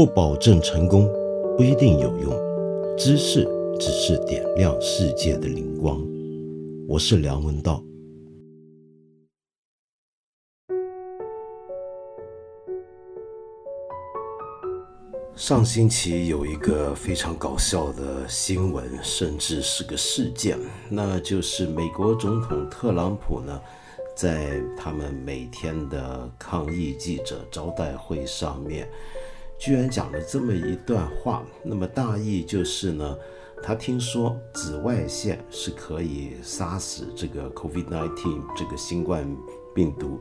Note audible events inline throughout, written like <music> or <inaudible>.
不保证成功，不一定有用。知识只是点亮世界的灵光。我是梁文道。上星期有一个非常搞笑的新闻，甚至是个事件，那就是美国总统特朗普呢，在他们每天的抗议记者招待会上面，居然讲了这么一段话。那么大意就是呢，他听说紫外线是可以杀死这个 COVID-19 这个新冠病毒，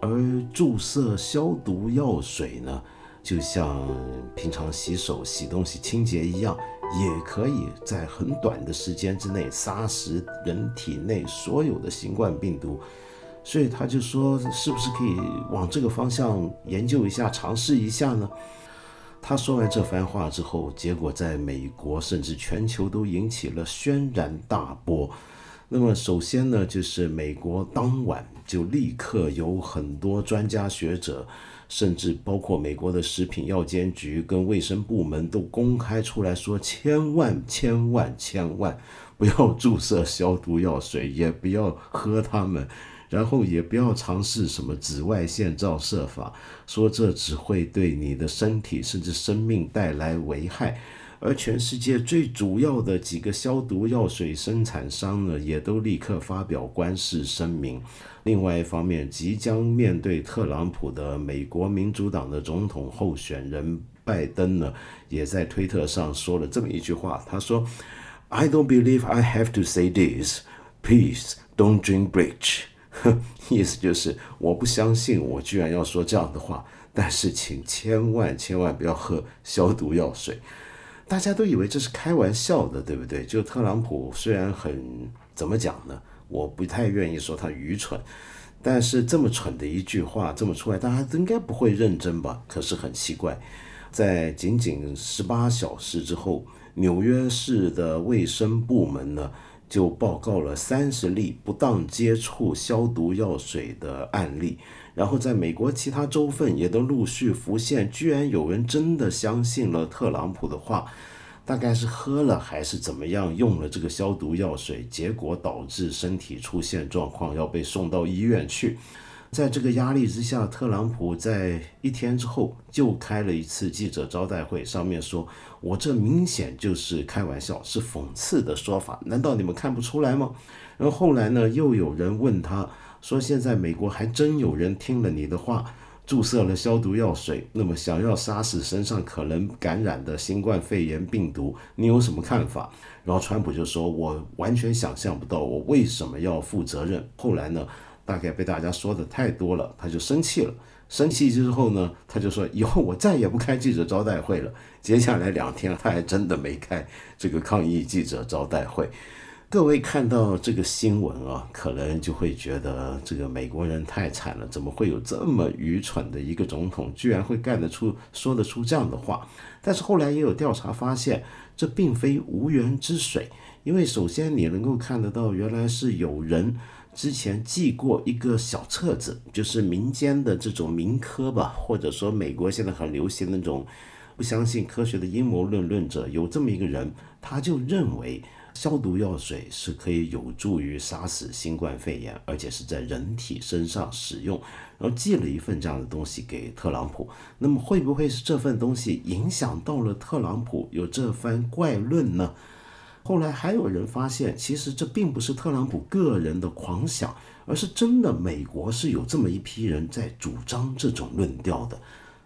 而注射消毒药水呢？就像平常洗手、洗东西、清洁一样，也可以在很短的时间之内杀死人体内所有的新冠病毒。所以他就说，是不是可以往这个方向研究一下、尝试一下呢？他说完这番话之后，结果在美国甚至全球都引起了轩然大波。那么首先呢，就是美国当晚就立刻有很多专家学者。甚至包括美国的食品药监局跟卫生部门都公开出来说，千万千万千万不要注射消毒药水，也不要喝它们，然后也不要尝试什么紫外线照射法，说这只会对你的身体甚至生命带来危害。而全世界最主要的几个消毒药水生产商呢，也都立刻发表官示声明。另外一方面，即将面对特朗普的美国民主党的总统候选人拜登呢，也在推特上说了这么一句话：“他说，I don't believe I have to say this. Please don't drink bleach。” <laughs> 意思就是我不相信我居然要说这样的话，但是请千万千万不要喝消毒药水。大家都以为这是开玩笑的，对不对？就特朗普虽然很怎么讲呢？我不太愿意说他愚蠢，但是这么蠢的一句话这么出来，大家应该不会认真吧？可是很奇怪，在仅仅十八小时之后，纽约市的卫生部门呢就报告了三十例不当接触消毒药水的案例。然后，在美国其他州份也都陆续浮现，居然有人真的相信了特朗普的话，大概是喝了还是怎么样，用了这个消毒药水，结果导致身体出现状况，要被送到医院去。在这个压力之下，特朗普在一天之后就开了一次记者招待会，上面说：“我这明显就是开玩笑，是讽刺的说法，难道你们看不出来吗？”然后后来呢，又有人问他。说现在美国还真有人听了你的话，注射了消毒药水，那么想要杀死身上可能感染的新冠肺炎病毒，你有什么看法？然后川普就说：“我完全想象不到，我为什么要负责任。”后来呢，大概被大家说的太多了，他就生气了。生气之后呢，他就说：“以后我再也不开记者招待会了。”接下来两天，他还真的没开这个抗议记者招待会。各位看到这个新闻啊，可能就会觉得这个美国人太惨了，怎么会有这么愚蠢的一个总统，居然会干得出、说得出这样的话？但是后来也有调查发现，这并非无源之水，因为首先你能够看得到，原来是有人之前寄过一个小册子，就是民间的这种民科吧，或者说美国现在很流行那种不相信科学的阴谋论论者，有这么一个人，他就认为。消毒药水是可以有助于杀死新冠肺炎，而且是在人体身上使用。然后寄了一份这样的东西给特朗普，那么会不会是这份东西影响到了特朗普有这番怪论呢？后来还有人发现，其实这并不是特朗普个人的狂想，而是真的美国是有这么一批人在主张这种论调的。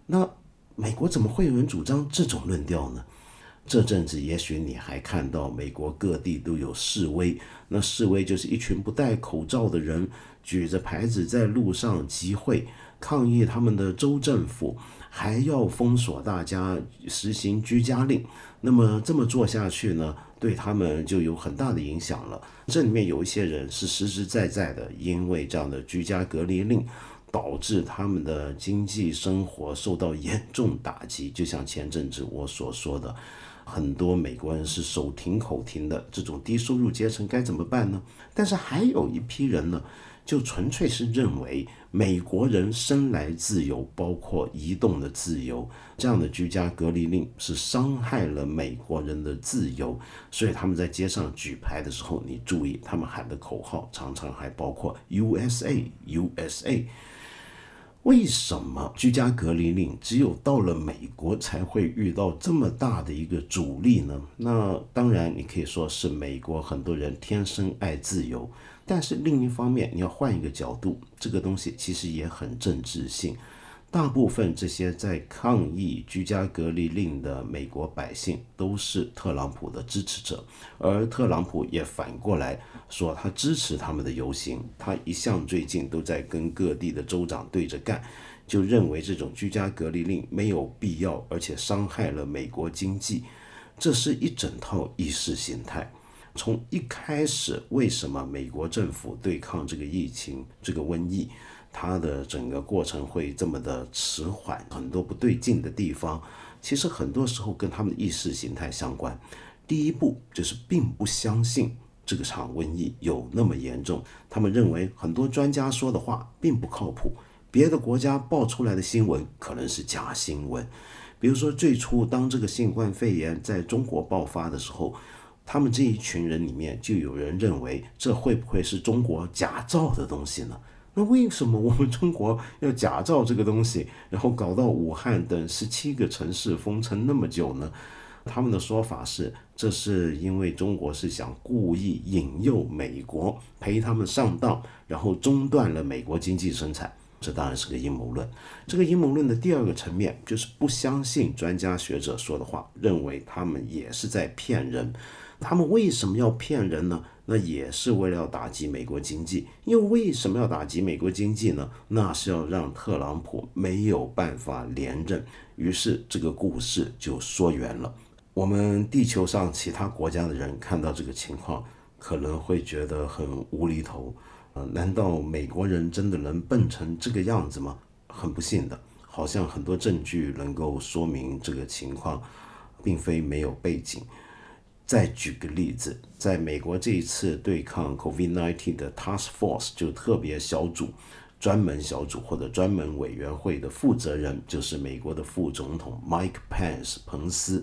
那美国怎么会有人主张这种论调呢？这阵子，也许你还看到美国各地都有示威。那示威就是一群不戴口罩的人举着牌子在路上集会，抗议他们的州政府还要封锁大家，实行居家令。那么这么做下去呢，对他们就有很大的影响了。这里面有一些人是实实在在的，因为这样的居家隔离令，导致他们的经济生活受到严重打击。就像前阵子我所说的。很多美国人是手停口停的，这种低收入阶层该怎么办呢？但是还有一批人呢，就纯粹是认为美国人生来自由，包括移动的自由，这样的居家隔离令是伤害了美国人的自由，所以他们在街上举牌的时候，你注意，他们喊的口号常常还包括 USA USA。为什么居家隔离令只有到了美国才会遇到这么大的一个阻力呢？那当然，你可以说是美国很多人天生爱自由，但是另一方面，你要换一个角度，这个东西其实也很政治性。大部分这些在抗议居家隔离令的美国百姓都是特朗普的支持者，而特朗普也反过来说他支持他们的游行。他一向最近都在跟各地的州长对着干，就认为这种居家隔离令没有必要，而且伤害了美国经济。这是一整套意识形态。从一开始，为什么美国政府对抗这个疫情、这个瘟疫？它的整个过程会这么的迟缓，很多不对劲的地方，其实很多时候跟他们的意识形态相关。第一步就是并不相信这个场瘟疫有那么严重，他们认为很多专家说的话并不靠谱，别的国家爆出来的新闻可能是假新闻。比如说最初当这个新冠肺炎在中国爆发的时候，他们这一群人里面就有人认为这会不会是中国假造的东西呢？<laughs> 那为什么我们中国要假造这个东西，然后搞到武汉等十七个城市封城那么久呢？他们的说法是，这是因为中国是想故意引诱美国陪他们上当，然后中断了美国经济生产。这当然是个阴谋论。这个阴谋论的第二个层面就是不相信专家学者说的话，认为他们也是在骗人。他们为什么要骗人呢？那也是为了要打击美国经济，又为什么要打击美国经济呢？那是要让特朗普没有办法连任。于是这个故事就说圆了。我们地球上其他国家的人看到这个情况，可能会觉得很无厘头。呃，难道美国人真的能笨成这个样子吗？很不幸的，好像很多证据能够说明这个情况，并非没有背景。再举个例子，在美国这一次对抗 COVID-19 的 Task Force 就特别小组、专门小组或者专门委员会的负责人就是美国的副总统 Mike Pence 彭斯。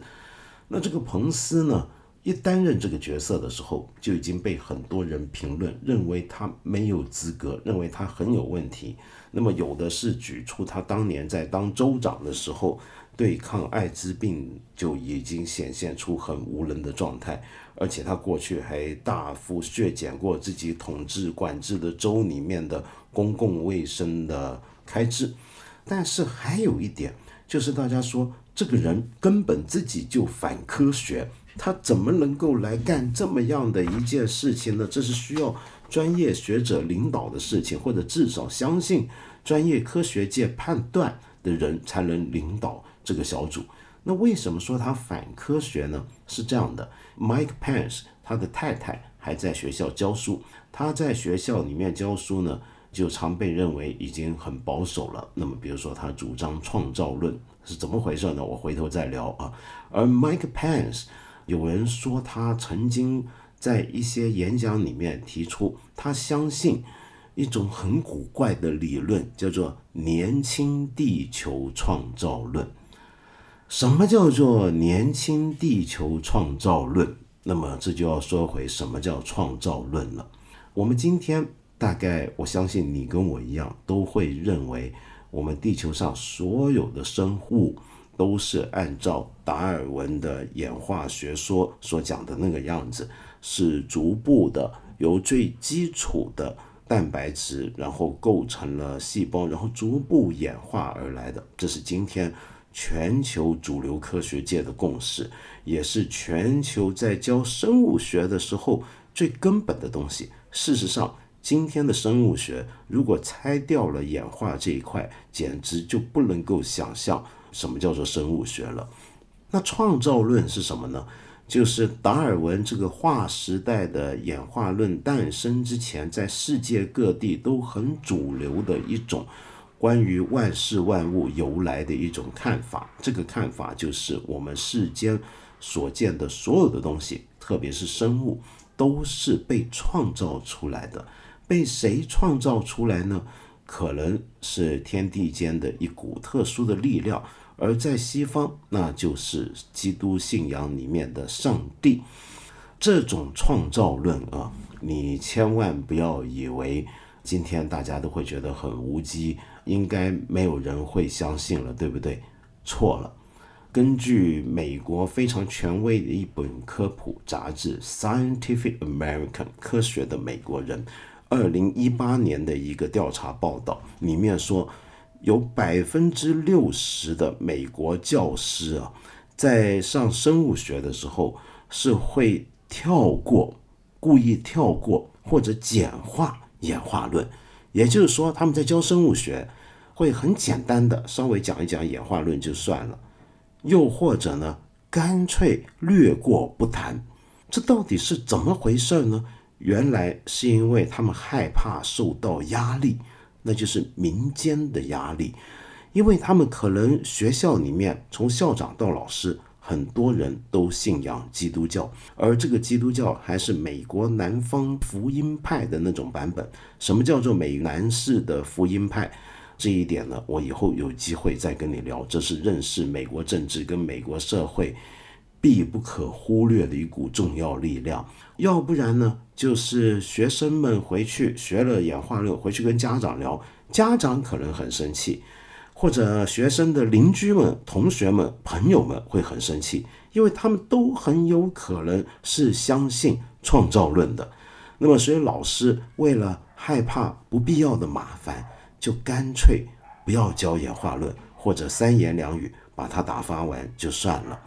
那这个彭斯呢，一担任这个角色的时候，就已经被很多人评论，认为他没有资格，认为他很有问题。那么有的是举出他当年在当州长的时候。对抗艾滋病就已经显现出很无能的状态，而且他过去还大幅削减过自己统治管制的州里面的公共卫生的开支。但是还有一点，就是大家说这个人根本自己就反科学，他怎么能够来干这么样的一件事情呢？这是需要专业学者领导的事情，或者至少相信专业科学界判断的人才能领导。这个小组，那为什么说他反科学呢？是这样的，Mike Pence 他的太太还在学校教书，他在学校里面教书呢，就常被认为已经很保守了。那么，比如说他主张创造论是怎么回事呢？我回头再聊啊。而 Mike Pence 有人说他曾经在一些演讲里面提出，他相信。一种很古怪的理论叫做“年轻地球创造论”。什么叫做“年轻地球创造论”？那么这就要说回什么叫创造论了。我们今天大概，我相信你跟我一样，都会认为我们地球上所有的生物都是按照达尔文的演化学说所讲的那个样子，是逐步的由最基础的。蛋白质，然后构成了细胞，然后逐步演化而来的，这是今天全球主流科学界的共识，也是全球在教生物学的时候最根本的东西。事实上，今天的生物学如果拆掉了演化这一块，简直就不能够想象什么叫做生物学了。那创造论是什么呢？就是达尔文这个划时代的演化论诞生之前，在世界各地都很主流的一种关于万事万物由来的一种看法。这个看法就是我们世间所见的所有的东西，特别是生物，都是被创造出来的，被谁创造出来呢？可能是天地间的一股特殊的力量，而在西方，那就是基督信仰里面的上帝。这种创造论啊，你千万不要以为今天大家都会觉得很无稽，应该没有人会相信了，对不对？错了。根据美国非常权威的一本科普杂志《Scientific American》科学的美国人，二零一八年的一个调查报道里面说，有百分之六十的美国教师啊，在上生物学的时候是会跳过、故意跳过或者简化演化论，也就是说，他们在教生物学会很简单的稍微讲一讲演化论就算了。又或者呢，干脆略过不谈，这到底是怎么回事呢？原来是因为他们害怕受到压力，那就是民间的压力，因为他们可能学校里面从校长到老师，很多人都信仰基督教，而这个基督教还是美国南方福音派的那种版本。什么叫做美南式的福音派？这一点呢，我以后有机会再跟你聊。这是认识美国政治跟美国社会必不可忽略的一股重要力量。要不然呢，就是学生们回去学了演化论，回去跟家长聊，家长可能很生气，或者学生的邻居们、同学们、朋友们会很生气，因为他们都很有可能是相信创造论的。那么，所以老师为了害怕不必要的麻烦。就干脆不要教演化论，或者三言两语把它打发完就算了。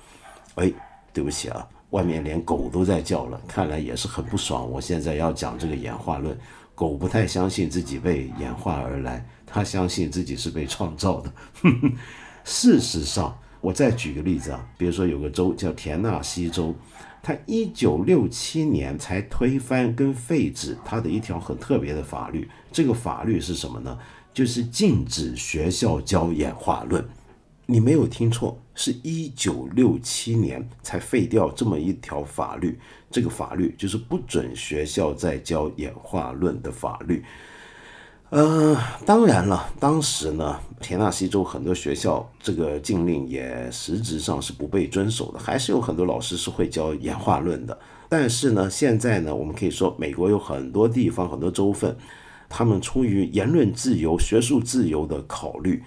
哎，对不起啊，外面连狗都在叫了，看来也是很不爽。我现在要讲这个演化论，狗不太相信自己被演化而来，他相信自己是被创造的。<laughs> 事实上，我再举个例子啊，比如说有个州叫田纳西州，它一九六七年才推翻跟废止它的一条很特别的法律。这个法律是什么呢？就是禁止学校教演化论，你没有听错，是一九六七年才废掉这么一条法律。这个法律就是不准学校再教演化论的法律。呃，当然了，当时呢，田纳西州很多学校这个禁令也实质上是不被遵守的，还是有很多老师是会教演化论的。但是呢，现在呢，我们可以说，美国有很多地方、很多州份。他们出于言论自由、学术自由的考虑，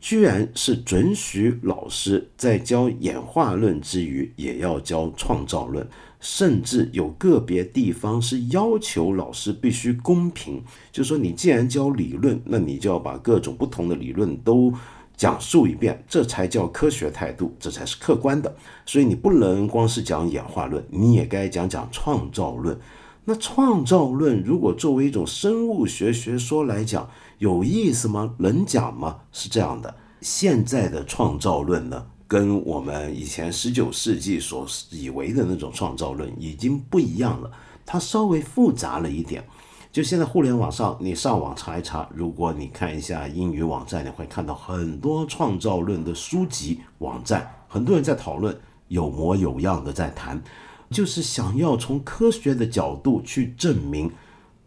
居然是准许老师在教演化论之余，也要教创造论，甚至有个别地方是要求老师必须公平，就是说你既然教理论，那你就要把各种不同的理论都讲述一遍，这才叫科学态度，这才是客观的。所以你不能光是讲演化论，你也该讲讲创造论。那创造论如果作为一种生物学学说来讲，有意思吗？能讲吗？是这样的，现在的创造论呢，跟我们以前十九世纪所以为的那种创造论已经不一样了，它稍微复杂了一点。就现在互联网上，你上网查一查，如果你看一下英语网站，你会看到很多创造论的书籍、网站，很多人在讨论，有模有样的在谈。就是想要从科学的角度去证明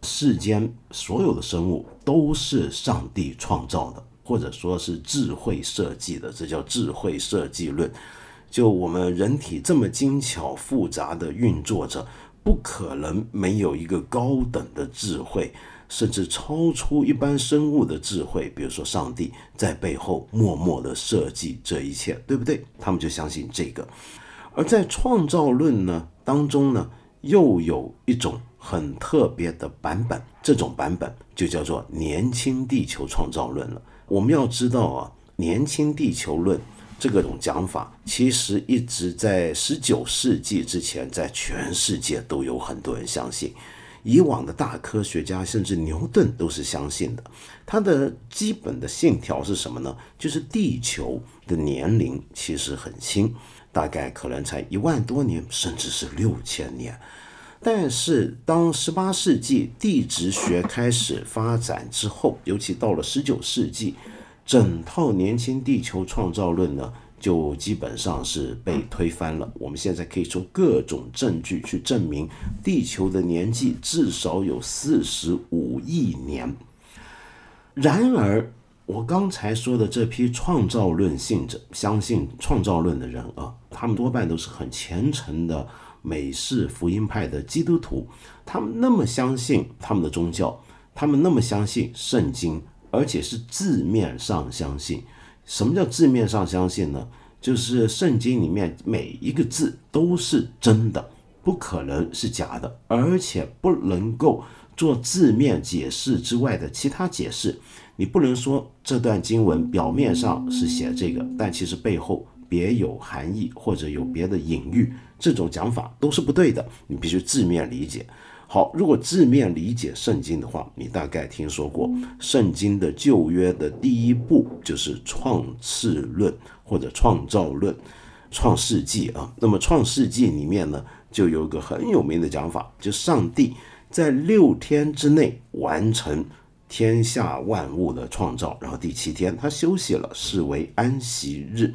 世间所有的生物都是上帝创造的，或者说是智慧设计的，这叫智慧设计论。就我们人体这么精巧复杂的运作着，不可能没有一个高等的智慧，甚至超出一般生物的智慧，比如说上帝在背后默默的设计这一切，对不对？他们就相信这个。而在创造论呢当中呢，又有一种很特别的版本，这种版本就叫做年轻地球创造论了。我们要知道啊，年轻地球论这个种讲法，其实一直在十九世纪之前，在全世界都有很多人相信。以往的大科学家，甚至牛顿都是相信的。他的基本的信条是什么呢？就是地球的年龄其实很轻。大概可能才一万多年，甚至是六千年。但是，当十八世纪地质学开始发展之后，尤其到了十九世纪，整套年轻地球创造论呢，就基本上是被推翻了。我们现在可以从各种证据去证明，地球的年纪至少有四十五亿年。然而，我刚才说的这批创造论信者，相信创造论的人啊，他们多半都是很虔诚的美式福音派的基督徒，他们那么相信他们的宗教，他们那么相信圣经，而且是字面上相信。什么叫字面上相信呢？就是圣经里面每一个字都是真的，不可能是假的，而且不能够做字面解释之外的其他解释。你不能说这段经文表面上是写这个，但其实背后别有含义或者有别的隐喻，这种讲法都是不对的。你必须字面理解。好，如果字面理解圣经的话，你大概听说过圣经的旧约的第一步就是创世论或者创造论，创世纪啊。那么创世纪里面呢，就有一个很有名的讲法，就上帝在六天之内完成天下万物的创造，然后第七天他休息了，视为安息日。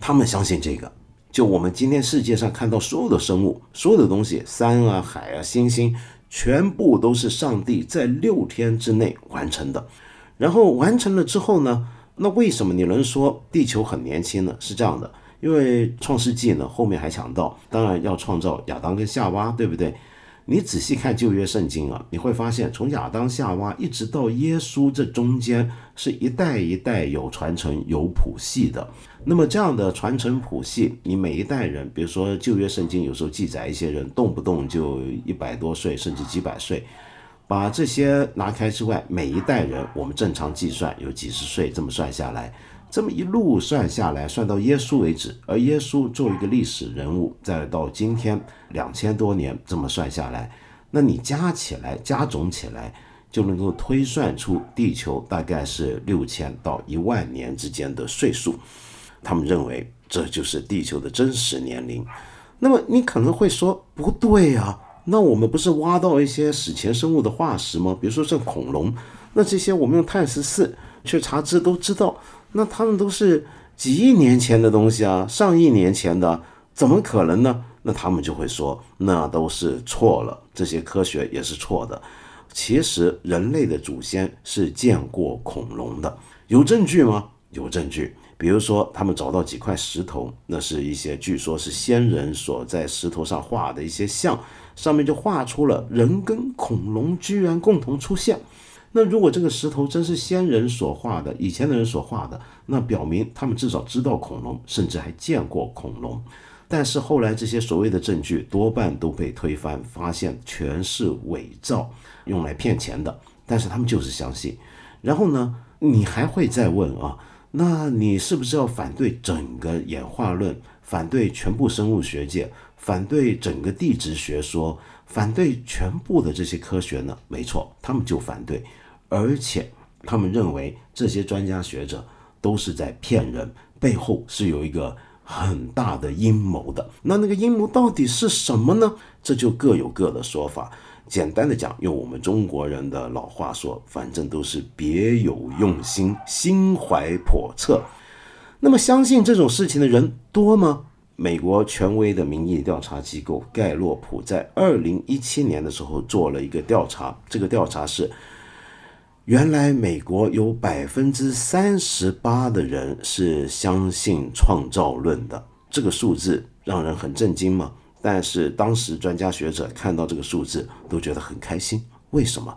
他们相信这个。就我们今天世界上看到所有的生物，所有的东西，山啊、海啊、星星，全部都是上帝在六天之内完成的。然后完成了之后呢，那为什么你能说地球很年轻呢？是这样的，因为创世纪呢后面还讲到，当然要创造亚当跟夏娃，对不对？你仔细看旧约圣经啊，你会发现从亚当夏娃一直到耶稣这中间是一代一代有传承有谱系的。那么这样的传承谱系，你每一代人，比如说旧约圣经有时候记载一些人动不动就一百多岁，甚至几百岁，把这些拿开之外，每一代人我们正常计算有几十岁，这么算下来，这么一路算下来，算到耶稣为止，而耶稣作为一个历史人物，再到今天两千多年，这么算下来，那你加起来加总起来，就能够推算出地球大概是六千到一万年之间的岁数。他们认为这就是地球的真实年龄。那么你可能会说不对啊，那我们不是挖到一些史前生物的化石吗？比如说像恐龙，那这些我们用碳十四去查知都知道，那他们都是几亿年前的东西啊，上亿年前的，怎么可能呢？那他们就会说那都是错了，这些科学也是错的。其实人类的祖先是见过恐龙的，有证据吗？有证据。比如说，他们找到几块石头，那是一些据说是先人所在石头上画的一些像，上面就画出了人跟恐龙居然共同出现。那如果这个石头真是先人所画的，以前的人所画的，那表明他们至少知道恐龙，甚至还见过恐龙。但是后来这些所谓的证据多半都被推翻，发现全是伪造，用来骗钱的。但是他们就是相信。然后呢，你还会再问啊？那你是不是要反对整个演化论，反对全部生物学界，反对整个地质学说，反对全部的这些科学呢？没错，他们就反对，而且他们认为这些专家学者都是在骗人，背后是有一个很大的阴谋的。那那个阴谋到底是什么呢？这就各有各的说法。简单的讲，用我们中国人的老话说，反正都是别有用心，心怀叵测。那么，相信这种事情的人多吗？美国权威的民意调查机构盖洛普在二零一七年的时候做了一个调查，这个调查是，原来美国有百分之三十八的人是相信创造论的，这个数字让人很震惊吗？但是当时专家学者看到这个数字都觉得很开心，为什么？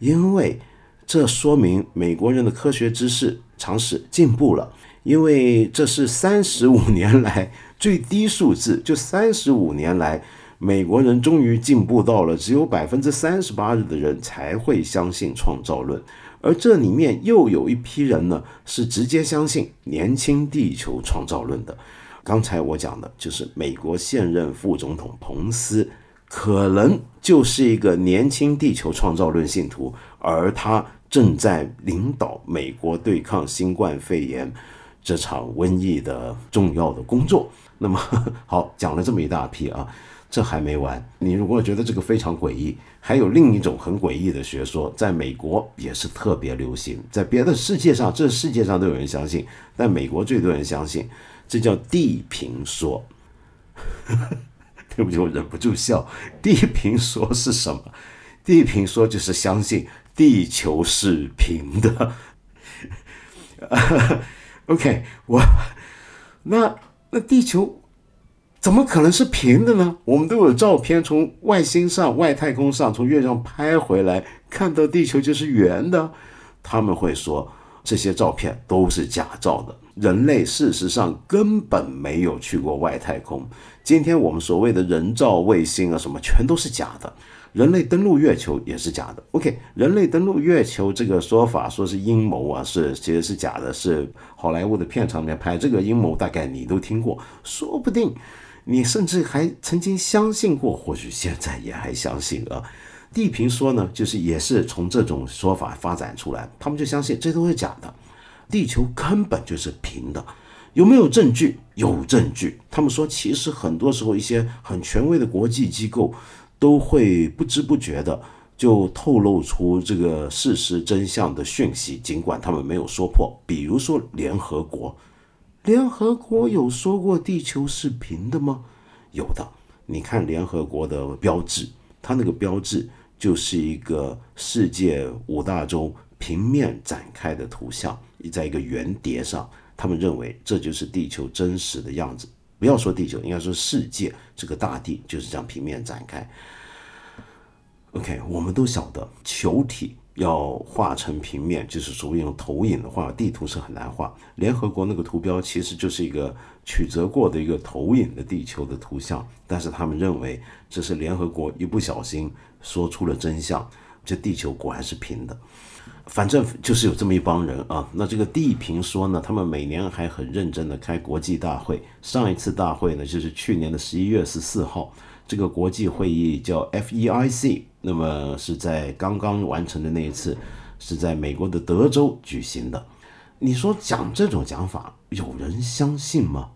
因为这说明美国人的科学知识常识进步了，因为这是三十五年来最低数字，就三十五年来，美国人终于进步到了只有百分之三十八的人才会相信创造论，而这里面又有一批人呢是直接相信年轻地球创造论的。刚才我讲的就是美国现任副总统彭斯，可能就是一个年轻地球创造论信徒，而他正在领导美国对抗新冠肺炎这场瘟疫的重要的工作。那么 <laughs> 好，讲了这么一大批啊，这还没完，你如果觉得这个非常诡异，还有另一种很诡异的学说，在美国也是特别流行，在别的世界上，这世界上都有人相信，但美国最多人相信，这叫地平说。<laughs> 对不起，我忍不住笑。地平说是什么？地平说就是相信地球是平的。<laughs> OK，我那那地球。怎么可能是平的呢？我们都有照片，从外星上、外太空上、从月上拍回来，看到地球就是圆的。他们会说这些照片都是假照的，人类事实上根本没有去过外太空。今天我们所谓的人造卫星啊，什么全都是假的。人类登陆月球也是假的。OK，人类登陆月球这个说法说是阴谋啊，是其实是假的，是好莱坞的片场里面拍这个阴谋，大概你都听过，说不定。你甚至还曾经相信过，或许现在也还相信啊。地平说呢，就是也是从这种说法发展出来，他们就相信这都是假的，地球根本就是平的。有没有证据？有证据。他们说，其实很多时候一些很权威的国际机构都会不知不觉的就透露出这个事实真相的讯息，尽管他们没有说破。比如说联合国。联合国有说过地球是平的吗？有的，你看联合国的标志，它那个标志就是一个世界五大洲平面展开的图像，在一个圆碟上。他们认为这就是地球真实的样子。不要说地球，应该说世界这个大地就是这样平面展开。OK，我们都晓得球体。要画成平面，就是所谓用投影的话，地图是很难画。联合国那个图标其实就是一个曲折过的一个投影的地球的图像，但是他们认为这是联合国一不小心说出了真相，这地球果然是平的。反正就是有这么一帮人啊。那这个地平说呢，他们每年还很认真的开国际大会。上一次大会呢，就是去年的十一月十四号。这个国际会议叫 FEIC，那么是在刚刚完成的那一次，是在美国的德州举行的。你说讲这种讲法，有人相信吗？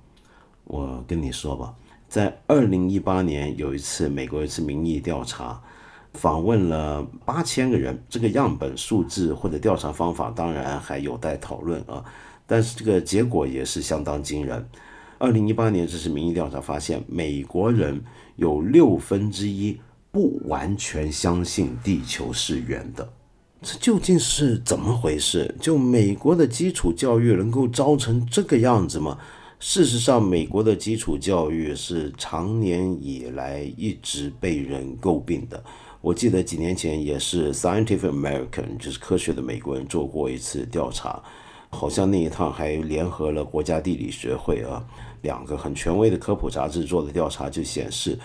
我跟你说吧，在二零一八年有一次美国一次民意调查，访问了八千个人，这个样本数字或者调查方法当然还有待讨论啊，但是这个结果也是相当惊人。二零一八年这次民意调查发现，美国人。有六分之一不完全相信地球是圆的，这究竟是怎么回事？就美国的基础教育能够糟成这个样子吗？事实上，美国的基础教育是长年以来一直被人诟病的。我记得几年前也是 Scientific American，就是科学的美国人做过一次调查，好像那一趟还联合了国家地理学会啊。两个很权威的科普杂志做的调查就显示，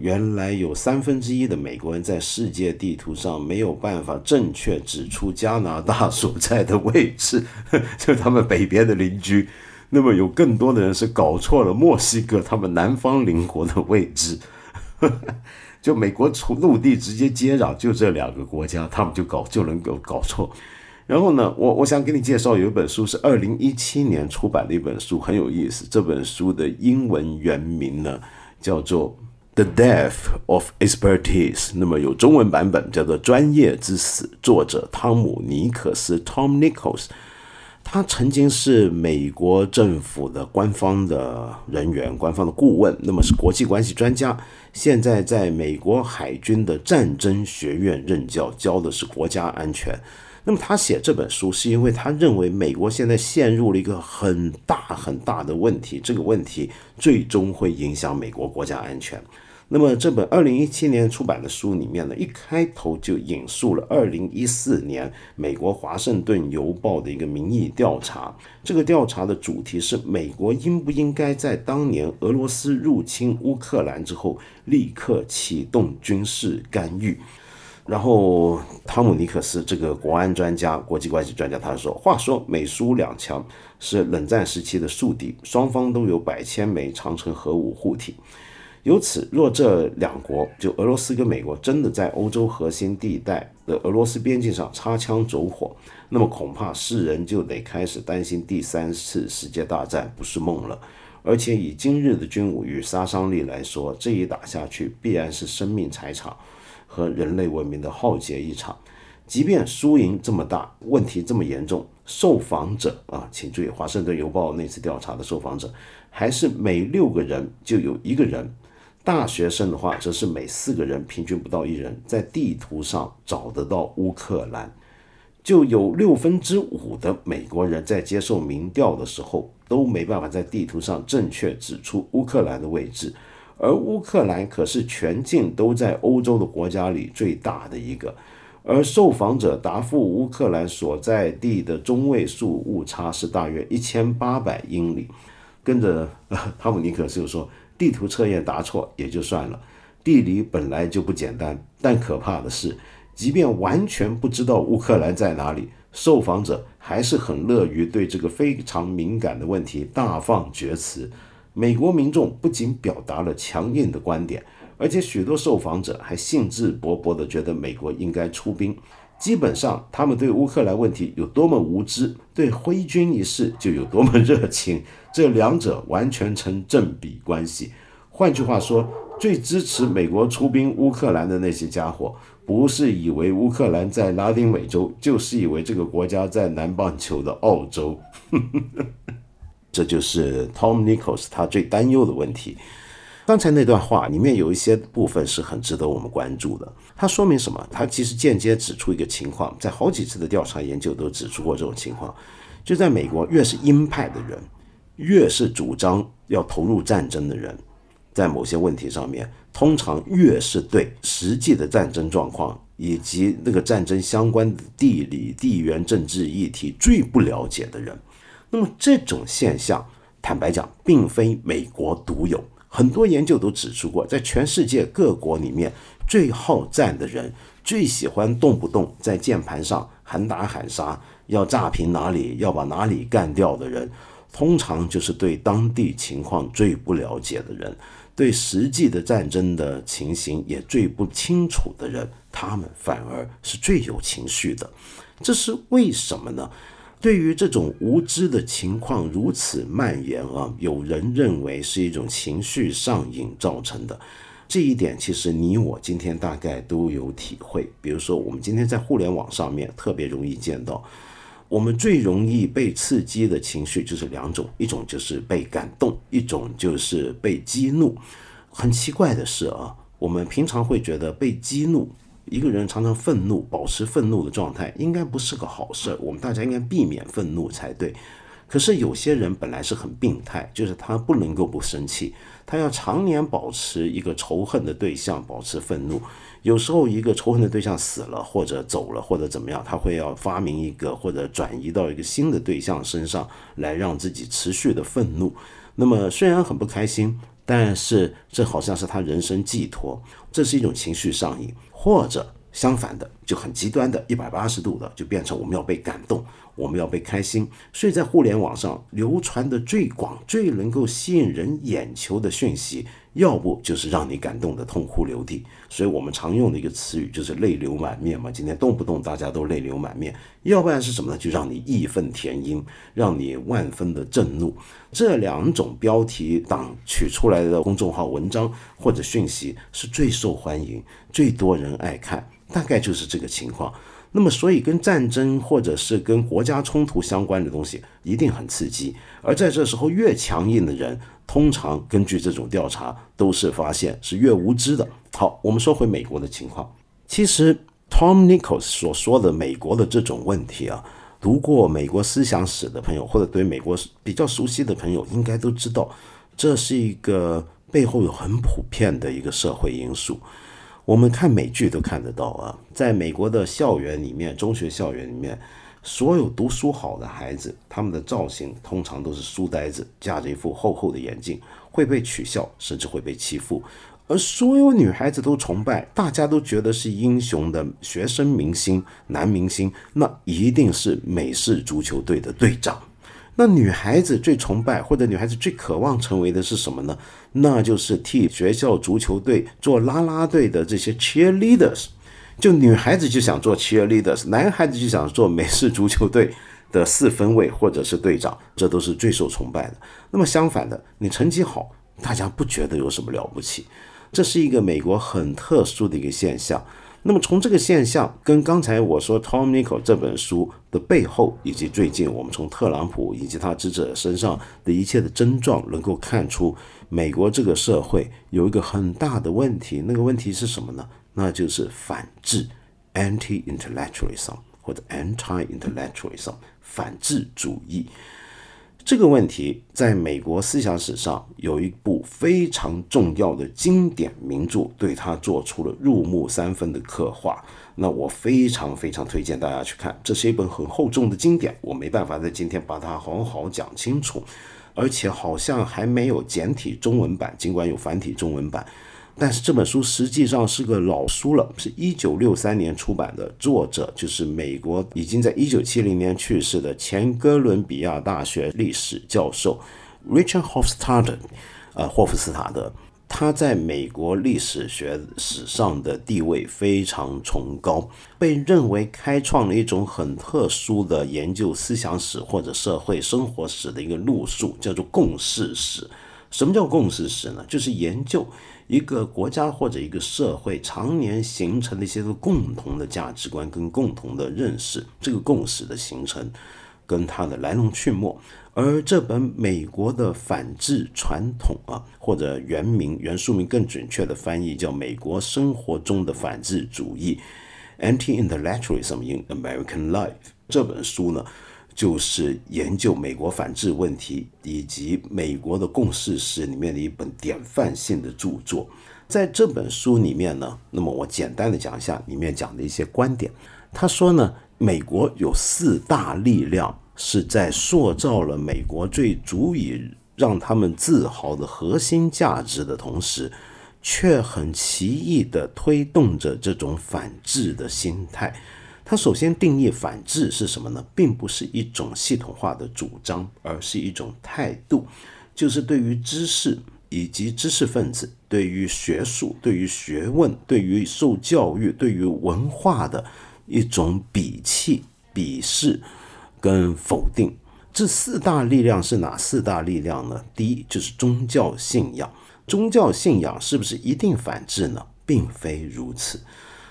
原来有三分之一的美国人在世界地图上没有办法正确指出加拿大所在的位置，<laughs> 就他们北边的邻居。那么有更多的人是搞错了墨西哥他们南方邻国的位置，<laughs> 就美国从陆地直接接壤就这两个国家，他们就搞就能够搞错。然后呢，我我想给你介绍有一本书是二零一七年出版的一本书，很有意思。这本书的英文原名呢叫做《The Death of Expertise》，那么有中文版本叫做《专业之死》，作者汤姆尼克斯 （Tom Nichols）。他曾经是美国政府的官方的人员，官方的顾问，那么是国际关系专家。现在在美国海军的战争学院任教，教的是国家安全。那么他写这本书是因为他认为美国现在陷入了一个很大很大的问题，这个问题最终会影响美国国家安全。那么这本二零一七年出版的书里面呢，一开头就引述了二零一四年美国华盛顿邮报的一个民意调查，这个调查的主题是美国应不应该在当年俄罗斯入侵乌克兰之后立刻启动军事干预。然后，汤姆尼克斯这个国安专家、国际关系专家，他说：“话说，美苏两强是冷战时期的宿敌，双方都有百千枚长城核武护体。由此，若这两国就俄罗斯跟美国真的在欧洲核心地带的俄罗斯边境上擦枪走火，那么恐怕世人就得开始担心第三次世界大战不是梦了。而且以今日的军武与杀伤力来说，这一打下去，必然是生命财产和人类文明的浩劫一场。即便输赢这么大，问题这么严重，受访者啊，请注意，《华盛顿邮报》那次调查的受访者，还是每六个人就有一个人。大学生的话，则是每四个人平均不到一人在地图上找得到乌克兰。就有六分之五的美国人在接受民调的时候都没办法在地图上正确指出乌克兰的位置，而乌克兰可是全境都在欧洲的国家里最大的一个。而受访者答复乌克兰所在地的中位数误差是大约一千八百英里。跟着汤姆尼克就说，地图测验答错也就算了，地理本来就不简单，但可怕的是。即便完全不知道乌克兰在哪里，受访者还是很乐于对这个非常敏感的问题大放厥词。美国民众不仅表达了强硬的观点，而且许多受访者还兴致勃勃地觉得美国应该出兵。基本上，他们对乌克兰问题有多么无知，对挥军一事就有多么热情，这两者完全成正比关系。换句话说，最支持美国出兵乌克兰的那些家伙。不是以为乌克兰在拉丁美洲，就是以为这个国家在南半球的澳洲。<laughs> 这就是 Tom Nichols 他最担忧的问题。刚才那段话里面有一些部分是很值得我们关注的。它说明什么？它其实间接指出一个情况，在好几次的调查研究都指出过这种情况。就在美国，越是鹰派的人，越是主张要投入战争的人，在某些问题上面。通常越是对实际的战争状况以及那个战争相关的地理、地缘政治议题最不了解的人，那么这种现象，坦白讲，并非美国独有。很多研究都指出过，在全世界各国里面，最好战的人，最喜欢动不动在键盘上喊打喊杀，要炸平哪里，要把哪里干掉的人，通常就是对当地情况最不了解的人。对实际的战争的情形也最不清楚的人，他们反而是最有情绪的，这是为什么呢？对于这种无知的情况如此蔓延啊，有人认为是一种情绪上瘾造成的。这一点其实你我今天大概都有体会。比如说，我们今天在互联网上面特别容易见到。我们最容易被刺激的情绪就是两种，一种就是被感动，一种就是被激怒。很奇怪的是啊，我们平常会觉得被激怒，一个人常常愤怒，保持愤怒的状态应该不是个好事儿，我们大家应该避免愤怒才对。可是有些人本来是很病态，就是他不能够不生气，他要常年保持一个仇恨的对象，保持愤怒。有时候一个仇恨的对象死了或者走了或者怎么样，他会要发明一个或者转移到一个新的对象身上来让自己持续的愤怒。那么虽然很不开心，但是这好像是他人生寄托，这是一种情绪上瘾，或者相反的就很极端的一百八十度的就变成我们要被感动。我们要被开心，所以在互联网上流传的最广、最能够吸引人眼球的讯息，要不就是让你感动的痛哭流涕。所以我们常用的一个词语就是泪流满面嘛。今天动不动大家都泪流满面，要不然是什么呢？就让你义愤填膺，让你万分的震怒。这两种标题党取出来的公众号文章或者讯息是最受欢迎、最多人爱看，大概就是这个情况。那么，所以跟战争或者是跟国家冲突相关的东西一定很刺激，而在这时候越强硬的人，通常根据这种调查都是发现是越无知的。好，我们说回美国的情况，其实 Tom Nichols 所说的美国的这种问题啊，读过美国思想史的朋友或者对美国比较熟悉的朋友应该都知道，这是一个背后有很普遍的一个社会因素。我们看美剧都看得到啊，在美国的校园里面，中学校园里面，所有读书好的孩子，他们的造型通常都是书呆子，架着一副厚厚的眼镜，会被取笑，甚至会被欺负。而所有女孩子都崇拜，大家都觉得是英雄的学生明星男明星，那一定是美式足球队的队长。那女孩子最崇拜或者女孩子最渴望成为的是什么呢？那就是替学校足球队做啦啦队的这些 cheerleaders。就女孩子就想做 cheerleaders，男孩子就想做美式足球队的四分卫或者是队长，这都是最受崇拜的。那么相反的，你成绩好，大家不觉得有什么了不起，这是一个美国很特殊的一个现象。那么从这个现象跟刚才我说《Tom n i c o 这本书的背后，以及最近我们从特朗普以及他支持者身上的一切的症状，能够看出美国这个社会有一个很大的问题。那个问题是什么呢？那就是反智 （anti-intellectualism） 或者 anti-intellectualism，反智主义。这个问题在美国思想史上有一部非常重要的经典名著，对它做出了入木三分的刻画。那我非常非常推荐大家去看，这是一本很厚重的经典，我没办法在今天把它好好讲清楚，而且好像还没有简体中文版，尽管有繁体中文版。但是这本书实际上是个老书了，是一九六三年出版的。作者就是美国已经在一九七零年去世的前哥伦比亚大学历史教授 Richard Hofstadter，呃，霍夫斯塔德。他在美国历史学史上的地位非常崇高，被认为开创了一种很特殊的研究思想史或者社会生活史的一个路数，叫做共识史。什么叫共识史呢？就是研究。一个国家或者一个社会常年形成的一些个共同的价值观跟共同的认识，这个共识的形成跟它的来龙去脉。而这本美国的反智传统啊，或者原名原书名更准确的翻译叫《美国生活中的反智主义》（Anti-Intellectualism in American Life） 这本书呢。就是研究美国反制问题以及美国的共识史里面的一本典范性的著作。在这本书里面呢，那么我简单的讲一下里面讲的一些观点。他说呢，美国有四大力量是在塑造了美国最足以让他们自豪的核心价值的同时，却很奇异的推动着这种反制的心态。他首先定义反智是什么呢？并不是一种系统化的主张，而是一种态度，就是对于知识以及知识分子、对于学术、对于学问、对于受教育、对于文化的一种鄙弃、鄙视跟否定。这四大力量是哪四大力量呢？第一就是宗教信仰，宗教信仰是不是一定反智呢？并非如此。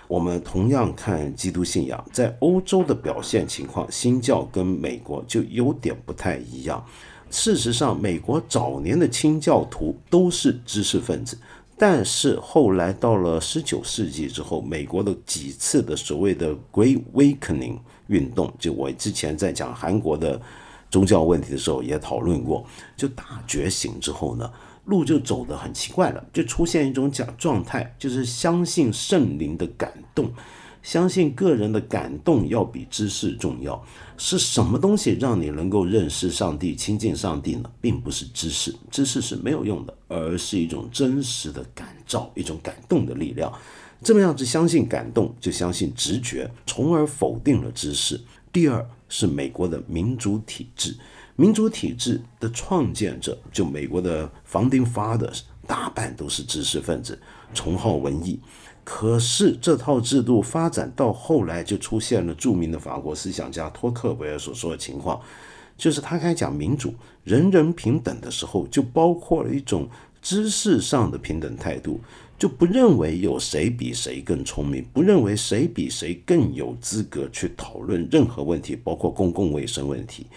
我们同样看基督信仰在欧洲的表现情况，新教跟美国就有点不太一样。事实上，美国早年的清教徒都是知识分子，但是后来到了十九世纪之后，美国的几次的所谓的 Great Awakening 运动，就我之前在讲韩国的宗教问题的时候也讨论过，就大觉醒之后呢。路就走得很奇怪了，就出现一种假状态，就是相信圣灵的感动，相信个人的感动要比知识重要。是什么东西让你能够认识上帝、亲近上帝呢？并不是知识，知识是没有用的，而是一种真实的感召，一种感动的力量。这么样子相信感动，就相信直觉，从而否定了知识。第二是美国的民主体制。民主体制的创建者，就美国的 Founding Fathers，大半都是知识分子，崇好文艺。可是这套制度发展到后来，就出现了著名的法国思想家托克维尔所说的情况，就是他开始讲民主、人人平等的时候，就包括了一种知识上的平等态度，就不认为有谁比谁更聪明，不认为谁比谁更有资格去讨论任何问题，包括公共卫生问题。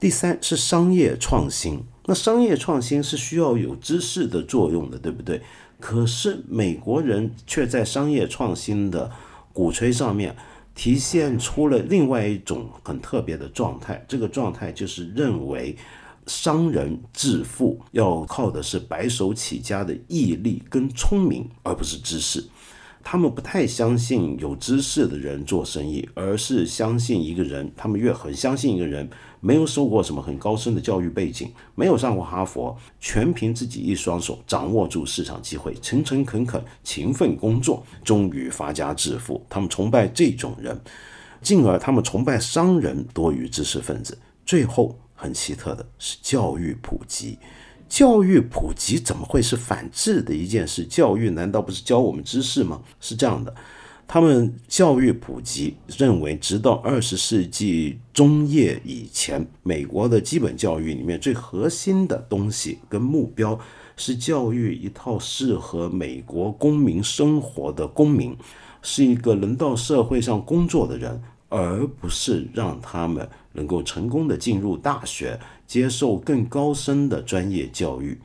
第三是商业创新，那商业创新是需要有知识的作用的，对不对？可是美国人却在商业创新的鼓吹上面，体现出了另外一种很特别的状态。这个状态就是认为商人致富要靠的是白手起家的毅力跟聪明，而不是知识。他们不太相信有知识的人做生意，而是相信一个人。他们越很相信一个人，没有受过什么很高深的教育背景，没有上过哈佛，全凭自己一双手掌握住市场机会，诚诚恳恳、勤奋工作，终于发家致富。他们崇拜这种人，进而他们崇拜商人多于知识分子。最后，很奇特的是教育普及。教育普及怎么会是反智的一件事？教育难道不是教我们知识吗？是这样的，他们教育普及认为，直到二十世纪中叶以前，美国的基本教育里面最核心的东西跟目标是教育一套适合美国公民生活的公民，是一个能到社会上工作的人，而不是让他们能够成功的进入大学，接受更高深的专业教育。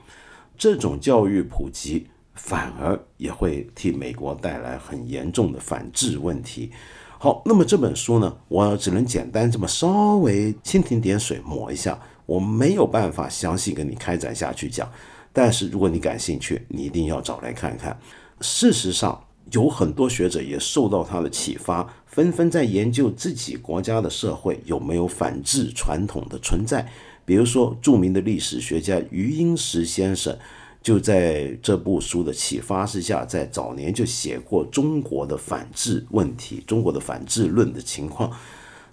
这种教育普及。反而也会替美国带来很严重的反制问题。好，那么这本书呢，我只能简单这么稍微蜻蜓点水抹一下，我没有办法详细跟你开展下去讲。但是如果你感兴趣，你一定要找来看看。事实上，有很多学者也受到他的启发，纷纷在研究自己国家的社会有没有反制传统的存在。比如说，著名的历史学家余英时先生。就在这部书的启发之下，在早年就写过中国的反制问题、中国的反制论的情况。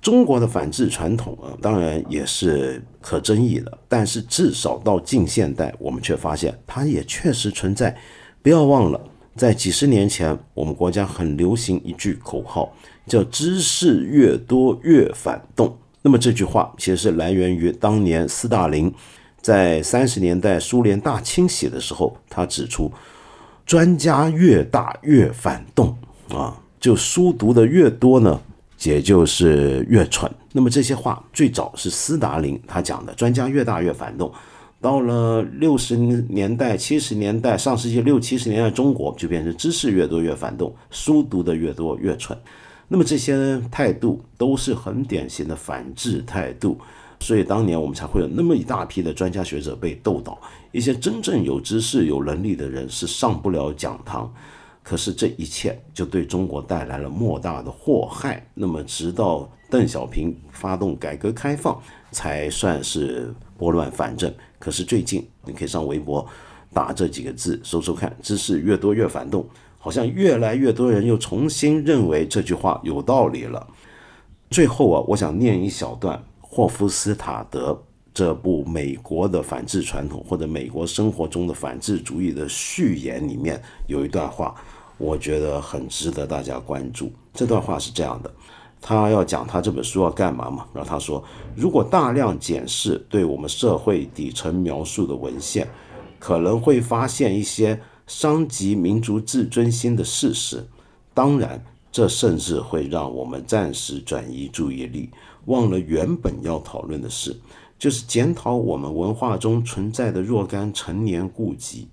中国的反制传统啊，当然也是可争议的，但是至少到近现代，我们却发现它也确实存在。不要忘了，在几十年前，我们国家很流行一句口号，叫“知识越多越反动”。那么这句话其实是来源于当年斯大林。在三十年代苏联大清洗的时候，他指出，专家越大越反动啊，就书读的越多呢，也就是越蠢。那么这些话最早是斯大林他讲的，专家越大越反动。到了六十年代、七十年代，上世纪六七十年代，中国就变成知识越多越反动，书读的越多越蠢。那么这些态度都是很典型的反制态度。所以当年我们才会有那么一大批的专家学者被斗倒，一些真正有知识、有能力的人是上不了讲堂。可是这一切就对中国带来了莫大的祸害。那么直到邓小平发动改革开放，才算是拨乱反正。可是最近你可以上微博打这几个字，搜搜看，知识越多越反动，好像越来越多人又重新认为这句话有道理了。最后啊，我想念一小段。霍夫斯塔德这部美国的反制传统或者美国生活中的反制主义的序言里面有一段话，我觉得很值得大家关注。这段话是这样的：他要讲他这本书要干嘛嘛？然后他说，如果大量检视对我们社会底层描述的文献，可能会发现一些伤及民族自尊心的事实。当然，这甚至会让我们暂时转移注意力。忘了原本要讨论的事，就是检讨我们文化中存在的若干陈年痼疾。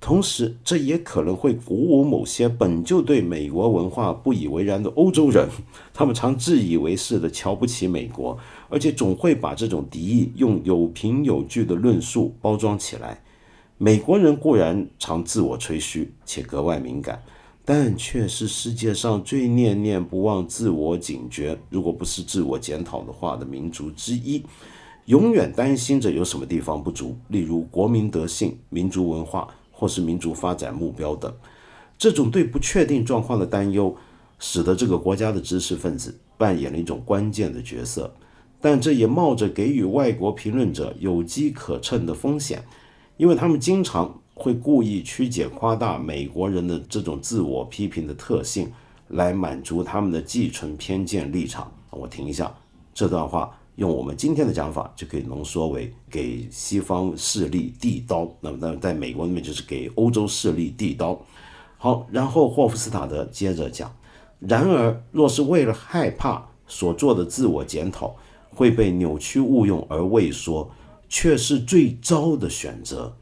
同时，这也可能会鼓舞某些本就对美国文化不以为然的欧洲人，他们常自以为是的瞧不起美国，而且总会把这种敌意用有凭有据的论述包装起来。美国人固然常自我吹嘘，且格外敏感。但却是世界上最念念不忘自我警觉，如果不是自我检讨的话的民族之一，永远担心着有什么地方不足，例如国民德性、民族文化或是民族发展目标等。这种对不确定状况的担忧，使得这个国家的知识分子扮演了一种关键的角色，但这也冒着给予外国评论者有机可乘的风险，因为他们经常。会故意曲解、夸大美国人的这种自我批评的特性，来满足他们的寄存偏见立场。我停一下，这段话用我们今天的讲法，就可以浓缩为给西方势力递刀。那么，在在美国那边就是给欧洲势力递刀。好，然后霍夫斯塔德接着讲：然而，若是为了害怕所做的自我检讨会被扭曲误用而畏缩，却是最糟的选择。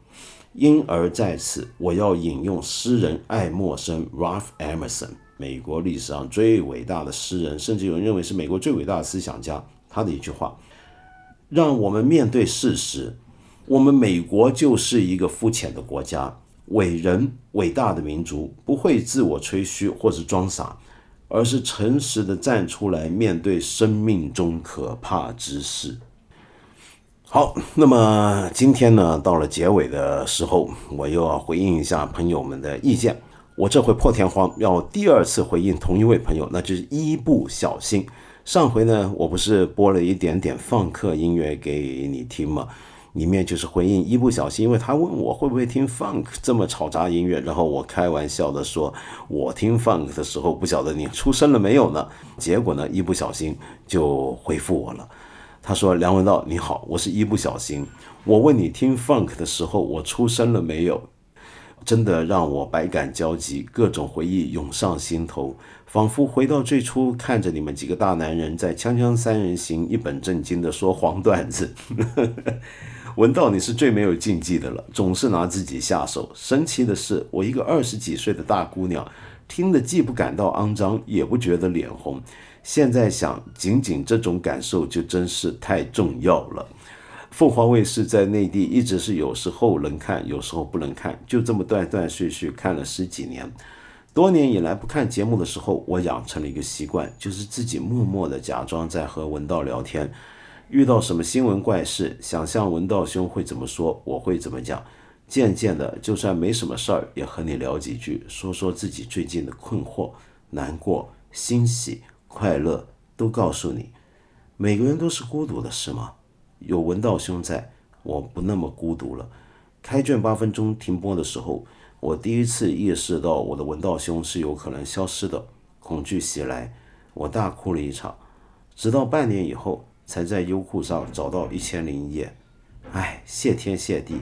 因而在此，我要引用诗人爱默生 （Ralph Emerson），美国历史上最伟大的诗人，甚至有人认为是美国最伟大的思想家。他的一句话：“让我们面对事实，我们美国就是一个肤浅的国家。伟人、伟大的民族不会自我吹嘘或是装傻，而是诚实的站出来面对生命中可怕之事。”好，那么今天呢，到了结尾的时候，我又要回应一下朋友们的意见。我这回破天荒要第二次回应同一位朋友，那就是一不小心。上回呢，我不是播了一点点放客音乐给你听吗？里面就是回应一不小心，因为他问我会不会听 funk 这么嘈杂音乐，然后我开玩笑的说，我听 funk 的时候不晓得你出生了没有呢？结果呢，一不小心就回复我了，他说梁文道你好，我是一不小心，我问你听 funk 的时候我出生了没有？真的让我百感交集，各种回忆涌上心头，仿佛回到最初，看着你们几个大男人在《锵锵三人行》一本正经的说黄段子。<laughs> 闻到你是最没有禁忌的了，总是拿自己下手。神奇的是，我一个二十几岁的大姑娘，听得既不感到肮脏，也不觉得脸红。现在想，仅仅这种感受就真是太重要了。凤凰卫视在内地一直是有时候能看，有时候不能看，就这么断断续续看了十几年。多年以来不看节目的时候，我养成了一个习惯，就是自己默默的假装在和文道聊天。遇到什么新闻怪事，想象文道兄会怎么说，我会怎么讲。渐渐的，就算没什么事儿，也和你聊几句，说说自己最近的困惑、难过、欣喜、快乐，都告诉你。每个人都是孤独的，是吗？有文道兄在，我不那么孤独了。开卷八分钟停播的时候，我第一次意识到我的文道兄是有可能消失的，恐惧袭来，我大哭了一场。直到半年以后。才在优酷上找到一千零一夜，哎，谢天谢地，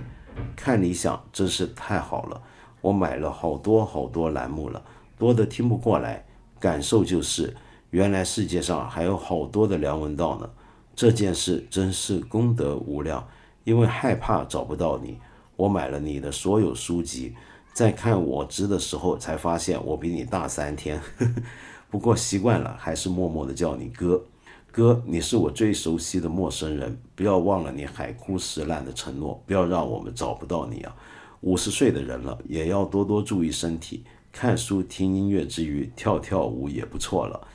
看理想真是太好了。我买了好多好多栏目了，多的听不过来。感受就是，原来世界上还有好多的梁文道呢。这件事真是功德无量。因为害怕找不到你，我买了你的所有书籍，在看我值的时候才发现我比你大三天。<laughs> 不过习惯了，还是默默的叫你哥。哥，你是我最熟悉的陌生人，不要忘了你海枯石烂的承诺，不要让我们找不到你啊！五十岁的人了，也要多多注意身体，看书听音乐之余跳跳舞也不错了。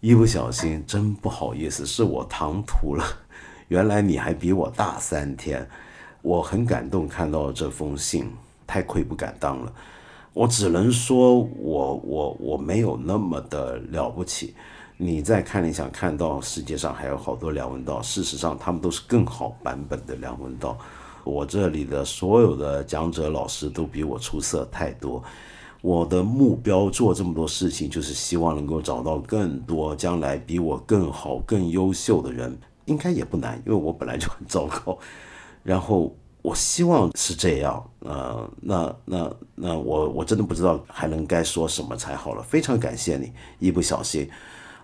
一不小心，真不好意思，是我唐突了。原来你还比我大三天，我很感动，看到这封信，太愧不敢当了。我只能说，我我我没有那么的了不起。你再看理想看到世界上还有好多梁文道，事实上他们都是更好版本的梁文道。我这里的所有的讲者老师都比我出色太多。我的目标做这么多事情，就是希望能够找到更多将来比我更好、更优秀的人，应该也不难，因为我本来就很糟糕。然后我希望是这样。呃，那那那我我真的不知道还能该说什么才好了。非常感谢你，一不小心。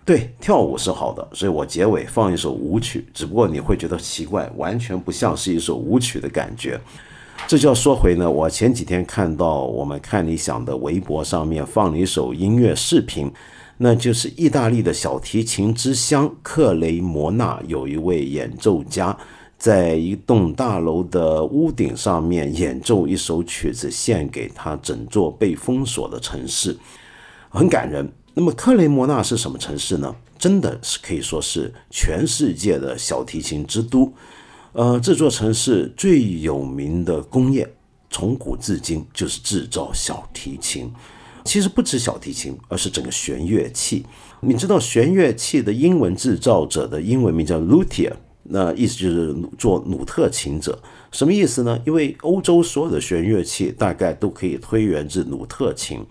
对，跳舞是好的，所以我结尾放一首舞曲，只不过你会觉得奇怪，完全不像是一首舞曲的感觉。这就要说回呢，我前几天看到我们看理想的微博上面放了一首音乐视频，那就是意大利的小提琴之乡克雷摩纳有一位演奏家，在一栋大楼的屋顶上面演奏一首曲子，献给他整座被封锁的城市，很感人。那么克雷摩纳是什么城市呢？真的是可以说是全世界的小提琴之都。呃，这座城市最有名的工业，从古至今就是制造小提琴。其实不止小提琴，而是整个弦乐器。你知道弦乐器的英文制造者的英文名叫 luther 那意思就是做努特琴者。什么意思呢？因为欧洲所有的弦乐器大概都可以推源自努特琴。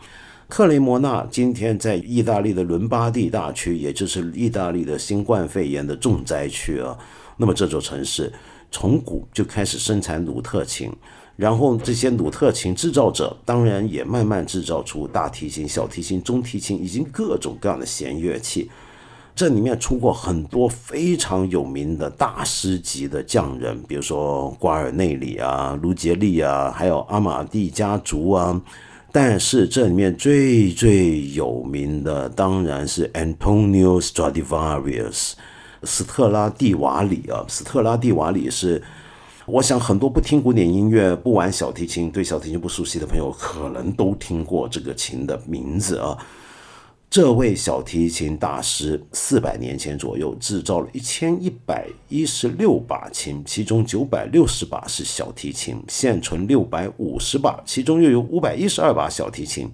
克雷摩纳今天在意大利的伦巴第大区，也就是意大利的新冠肺炎的重灾区啊。那么这座城市从古就开始生产鲁特琴，然后这些鲁特琴制造者当然也慢慢制造出大提琴、小提琴、中提琴以及各种各样的弦乐器。这里面出过很多非常有名的大师级的匠人，比如说瓜尔内里啊、卢杰利啊，还有阿马蒂家族啊。但是这里面最最有名的当然是 Antonio Stradivarius，斯特拉蒂瓦里啊，斯特拉蒂瓦里是，我想很多不听古典音乐、不玩小提琴、对小提琴不熟悉的朋友，可能都听过这个琴的名字啊。这位小提琴大师四百年前左右制造了一千一百一十六把琴，其中九百六十把是小提琴，现存六百五十把，其中又有五百一十二把小提琴。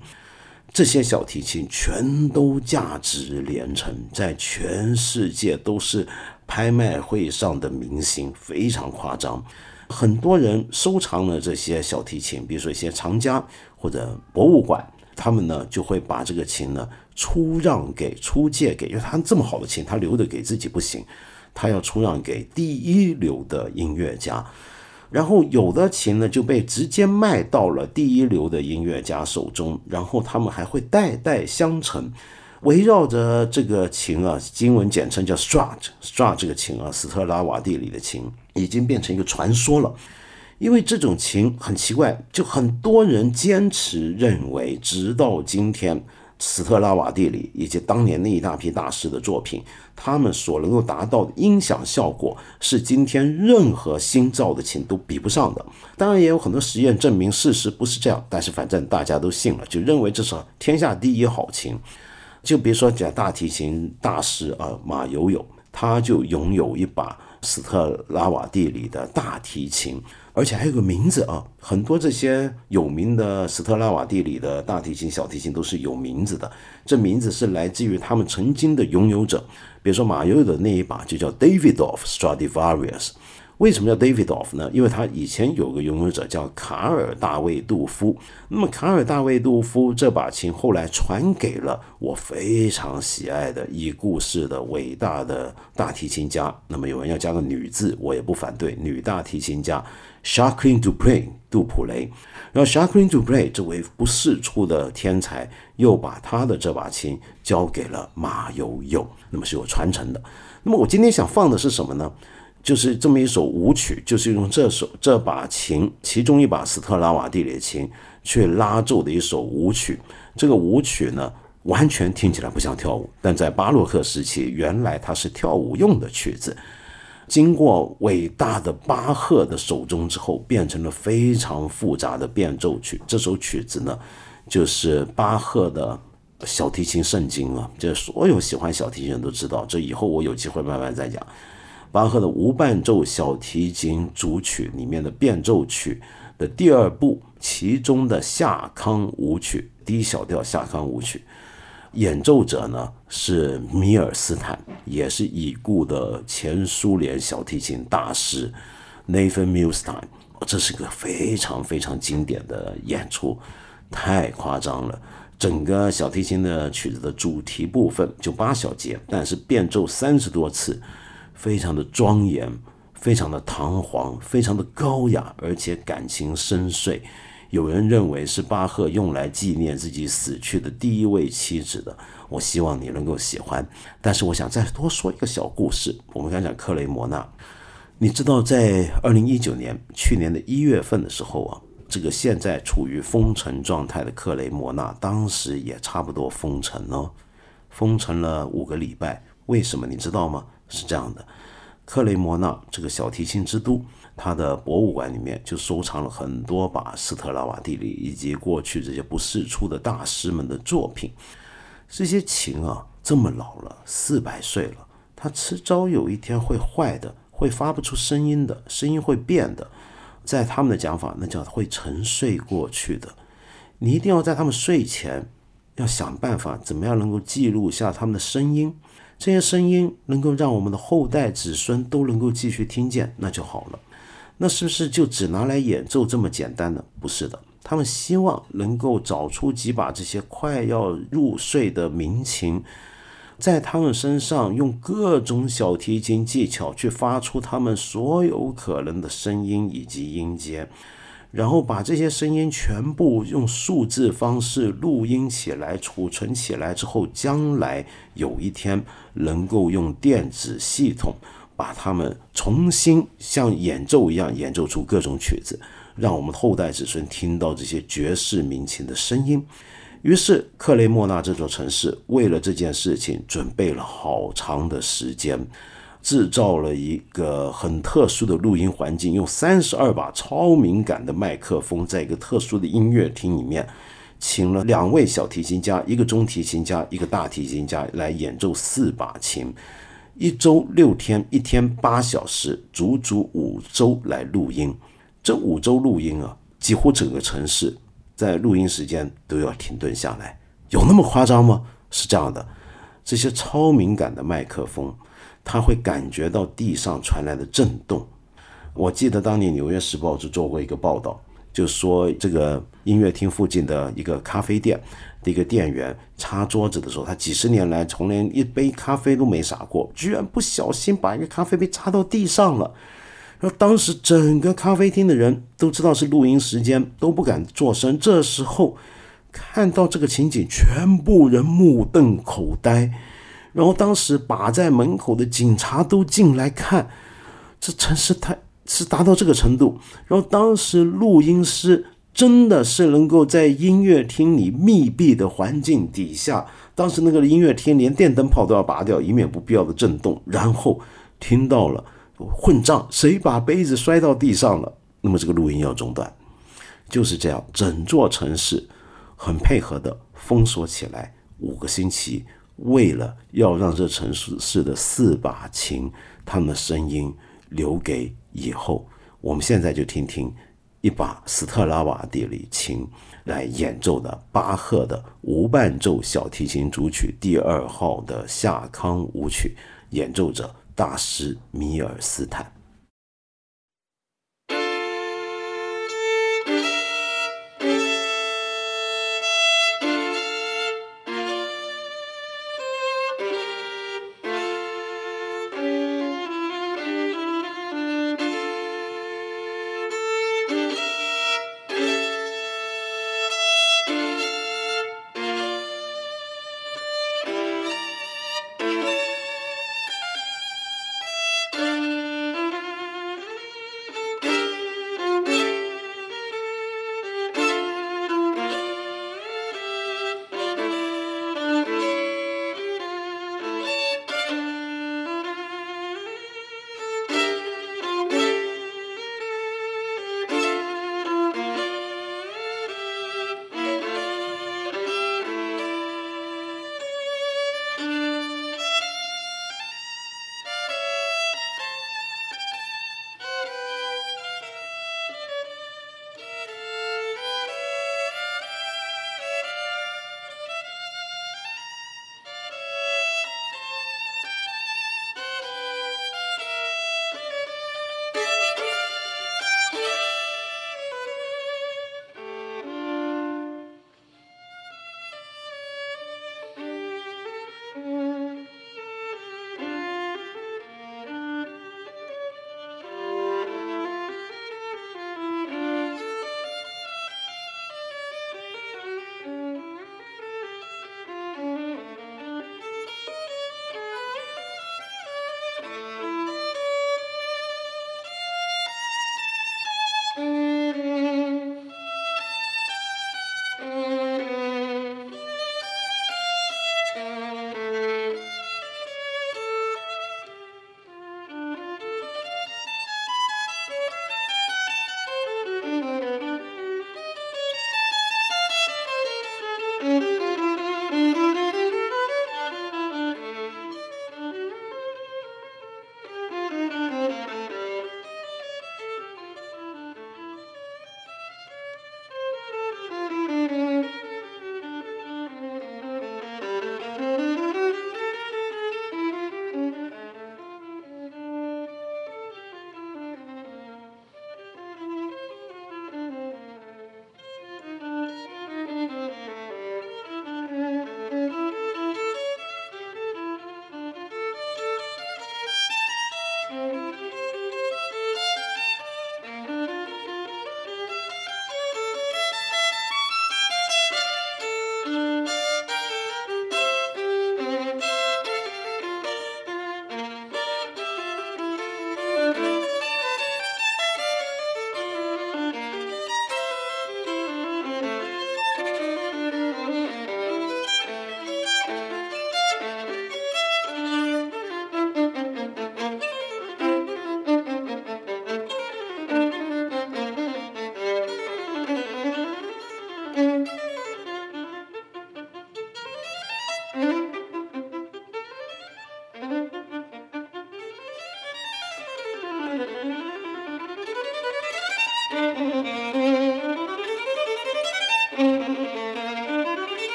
这些小提琴全都价值连城，在全世界都是拍卖会上的明星，非常夸张。很多人收藏了这些小提琴，比如说一些藏家或者博物馆，他们呢就会把这个琴呢出让给、出借给，因为他这么好的琴，他留着给自己不行，他要出让给第一流的音乐家。然后有的琴呢就被直接卖到了第一流的音乐家手中，然后他们还会代代相承，围绕着这个琴啊，英文简称叫 Strat，Strat 这个琴啊，斯特拉瓦蒂里的琴已经变成一个传说了。因为这种琴很奇怪，就很多人坚持认为，直到今天。斯特拉瓦蒂里以及当年那一大批大师的作品，他们所能够达到的音响效果，是今天任何新造的琴都比不上的。当然，也有很多实验证明事实不是这样，但是反正大家都信了，就认为这是天下第一好琴。就比如说讲大提琴大师啊，马友友，他就拥有一把斯特拉瓦蒂里的大提琴。而且还有个名字啊，很多这些有名的斯特拉瓦蒂里的大提琴、小提琴都是有名字的。这名字是来自于他们曾经的拥有者，比如说马友友的那一把就叫 Davidoff Stradivarius。为什么叫 Davidoff 呢？因为他以前有个拥有者叫卡尔大卫杜夫。那么卡尔大卫杜夫这把琴后来传给了我非常喜爱的已故世的伟大的大提琴家。那么有人要加个女字，我也不反对，女大提琴家 s h a q u i n Dupre 杜普雷。然后 s h a q u i n Dupre 这位不世出的天才，又把他的这把琴交给了马友友，那么是有传承的。那么我今天想放的是什么呢？就是这么一首舞曲，就是用这首这把琴，其中一把斯特拉瓦蒂里琴去拉奏的一首舞曲。这个舞曲呢，完全听起来不像跳舞，但在巴洛克时期，原来它是跳舞用的曲子。经过伟大的巴赫的手中之后，变成了非常复杂的变奏曲。这首曲子呢，就是巴赫的小提琴圣经啊，这所有喜欢小提琴人都知道。这以后我有机会慢慢再讲。巴赫的无伴奏小提琴组曲里面的变奏曲的第二部，其中的夏康舞曲 D 小调夏康舞曲，演奏者呢是米尔斯坦，也是已故的前苏联小提琴大师 Nathan Milstein。这是个非常非常经典的演出，太夸张了。整个小提琴的曲子的主题部分就八小节，但是变奏三十多次。非常的庄严，非常的堂皇，非常的高雅，而且感情深邃。有人认为是巴赫用来纪念自己死去的第一位妻子的。我希望你能够喜欢。但是我想再多说一个小故事。我们讲讲克雷摩纳。你知道，在二零一九年去年的一月份的时候啊，这个现在处于封城状态的克雷摩纳，当时也差不多封城哦，封城了五个礼拜。为什么你知道吗？是这样的，克雷摩纳这个小提琴之都，他的博物馆里面就收藏了很多把斯特拉瓦蒂里以及过去这些不世出的大师们的作品。这些琴啊，这么老了，四百岁了，它迟早有一天会坏的，会发不出声音的，声音会变的。在他们的讲法，那叫会沉睡过去的。你一定要在他们睡前，要想办法怎么样能够记录下他们的声音。这些声音能够让我们的后代子孙都能够继续听见，那就好了。那是不是就只拿来演奏这么简单呢？不是的，他们希望能够找出几把这些快要入睡的民琴，在他们身上用各种小提琴技巧去发出他们所有可能的声音以及音阶。然后把这些声音全部用数字方式录音起来、储存起来之后，将来有一天能够用电子系统把它们重新像演奏一样演奏出各种曲子，让我们后代子孙听到这些绝世民琴的声音。于是，克雷莫纳这座城市为了这件事情准备了好长的时间。制造了一个很特殊的录音环境，用三十二把超敏感的麦克风，在一个特殊的音乐厅里面，请了两位小提琴家、一个中提琴家、一个大提琴家来演奏四把琴，一周六天，一天八小时，足足五周来录音。这五周录音啊，几乎整个城市在录音时间都要停顿下来，有那么夸张吗？是这样的，这些超敏感的麦克风。他会感觉到地上传来的震动，我记得当年《纽约时报》就做过一个报道，就说这个音乐厅附近的一个咖啡店的一个店员擦桌子的时候，他几十年来从连一杯咖啡都没洒过，居然不小心把一个咖啡杯擦到地上了。然后当时整个咖啡厅的人都知道是录音时间，都不敢作声。这时候看到这个情景，全部人目瞪口呆。然后当时把在门口的警察都进来看，这城市太是达到这个程度。然后当时录音师真的是能够在音乐厅里密闭的环境底下，当时那个音乐厅连电灯泡都要拔掉，以免不必要的震动。然后听到了混账，谁把杯子摔到地上了？那么这个录音要中断。就是这样，整座城市很配合的封锁起来五个星期。为了要让这城市市的四把琴，他们的声音留给以后，我们现在就听听一把斯特拉瓦蒂里琴来演奏的巴赫的无伴奏小提琴主曲第二号的夏康舞曲，演奏者大师米尔斯坦。